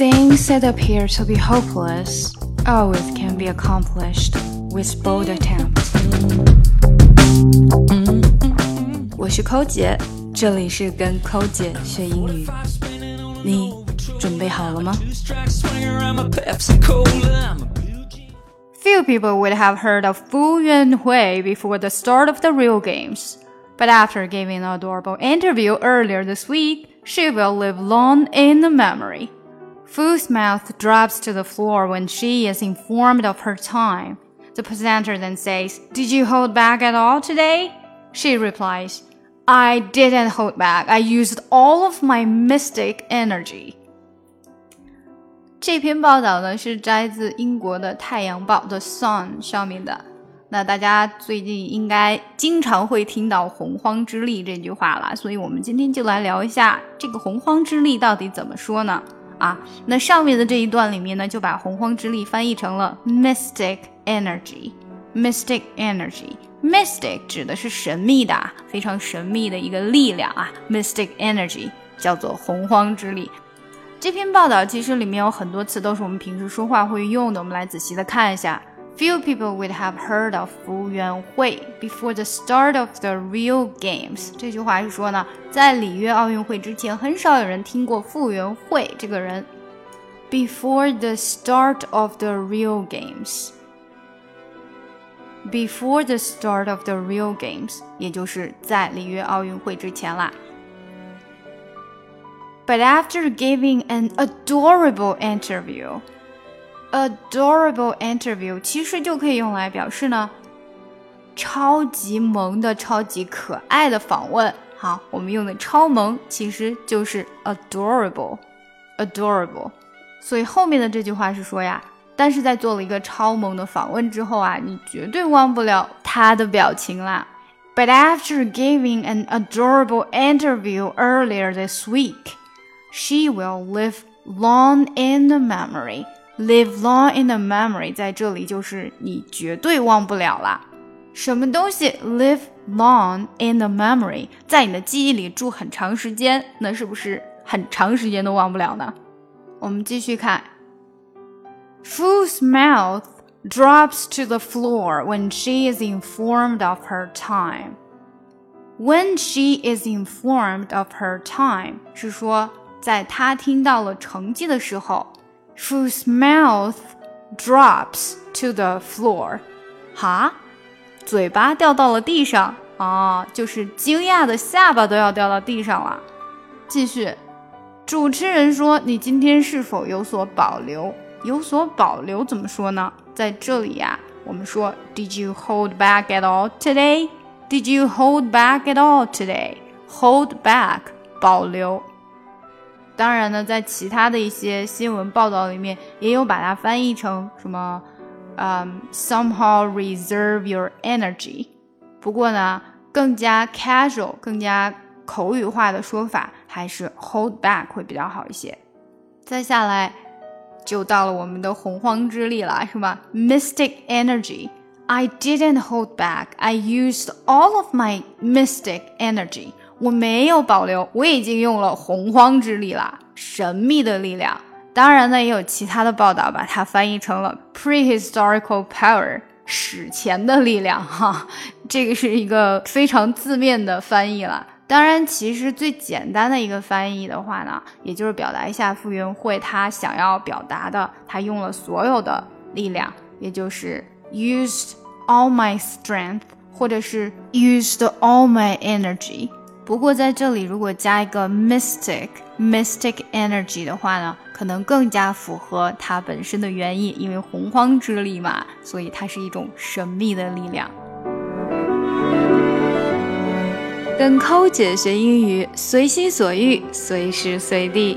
Things that appear to be hopeless always can be accomplished with bold attempts。我是抠姐，这里是跟抠姐学英语，你准备好了吗？Few mm-hmm. people would have heard of Fu Yuanhui before the start of the Rio games, but after giving an adorable interview earlier this week, she will live long in the memory. Fu's mouth drops to the floor when she is informed of her time. The presenter then says, Did you hold back at all today? She replies, I didn't hold back. I used all of my mystic energy. 这篇报道呢是摘自英国的《太阳报》的《Sun》上面的。那大家最近应该经常会听到“洪荒之力”这句话了，所以我们今天就来聊一下这个“洪荒之力”到底怎么说呢？ 啊，那上面的这一段里面呢，就把“洪荒之力”翻译成了 “mystic energy”，“mystic energy”，“mystic” 指的是神秘的、非常神秘的一个力量啊，“mystic energy” 叫做洪荒之力。这篇报道其实里面有很多词都是我们平时说话会用的，我们来仔细的看一下。Few people would have heard of Fu 服务员会 before the start of the Rio games。这句话是说呢，在里约奥运会之前，很少有人听过傅务员会这个人。Before the start of the Rio games. Before the start of the Rio games，也就是在里约奥运会之前啦。But after giving an adorable interview。adorable interview 其实就可以用来表示呢，超级萌的、超级可爱的访问。好，我们用的超萌其实就是 adorable，adorable。所以后面的这句话是说呀，但是在做了一个超萌的访问之后啊，你绝对忘不了他的表情啦。But after giving an adorable interview earlier this week, she will live long in the memory. live long in the memory，在这里就是你绝对忘不了啦。什么东西 live long in the memory，在你的记忆里住很长时间，那是不是很长时间都忘不了呢？我们继续看，Fu's mouth drops to the floor when she is informed of her time。When she is informed of her time，是说在她听到了成绩的时候。Whose mouth drops to the floor，哈，嘴巴掉到了地上啊，就是惊讶的下巴都要掉到地上了。继续，主持人说：“你今天是否有所保留？有所保留怎么说呢？在这里呀，我们说：Did you hold back at all today? Did you hold back at all today? Hold back，保留。”当然呢，在其他的一些新闻报道里面，也有把它翻译成什么，嗯，somehow reserve your energy。不过呢，更加 casual、更加口语化的说法还是 hold back 会比较好一些。再下来，就到了我们的洪荒之力了，是吧？Mystic energy。I didn't hold back. I used all of my mystic energy. 我没有保留，我已经用了洪荒之力了，神秘的力量。当然呢，也有其他的报道把它翻译成了 prehistorical power，史前的力量。哈，这个是一个非常字面的翻译了。当然，其实最简单的一个翻译的话呢，也就是表达一下傅园慧他想要表达的，他用了所有的力量，也就是 used all my strength，或者是 used all my energy。不过在这里，如果加一个 mystic mystic energy 的话呢，可能更加符合它本身的原意，因为洪荒之力嘛，所以它是一种神秘的力量。跟扣姐学英语，随心所欲，随时随地。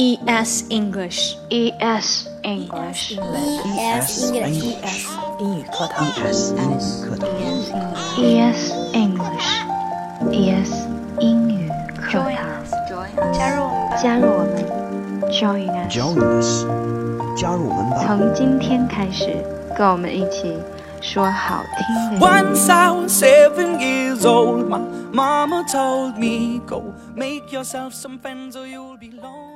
ES English. ES English. ES English. 英语课堂 ES English, ES English ES English, Join us. Join us. 加入我们吧从今天开始跟我们一起说好听的。Once I was seven years old. My mama told me go make yourself some friends or you'll be lonely.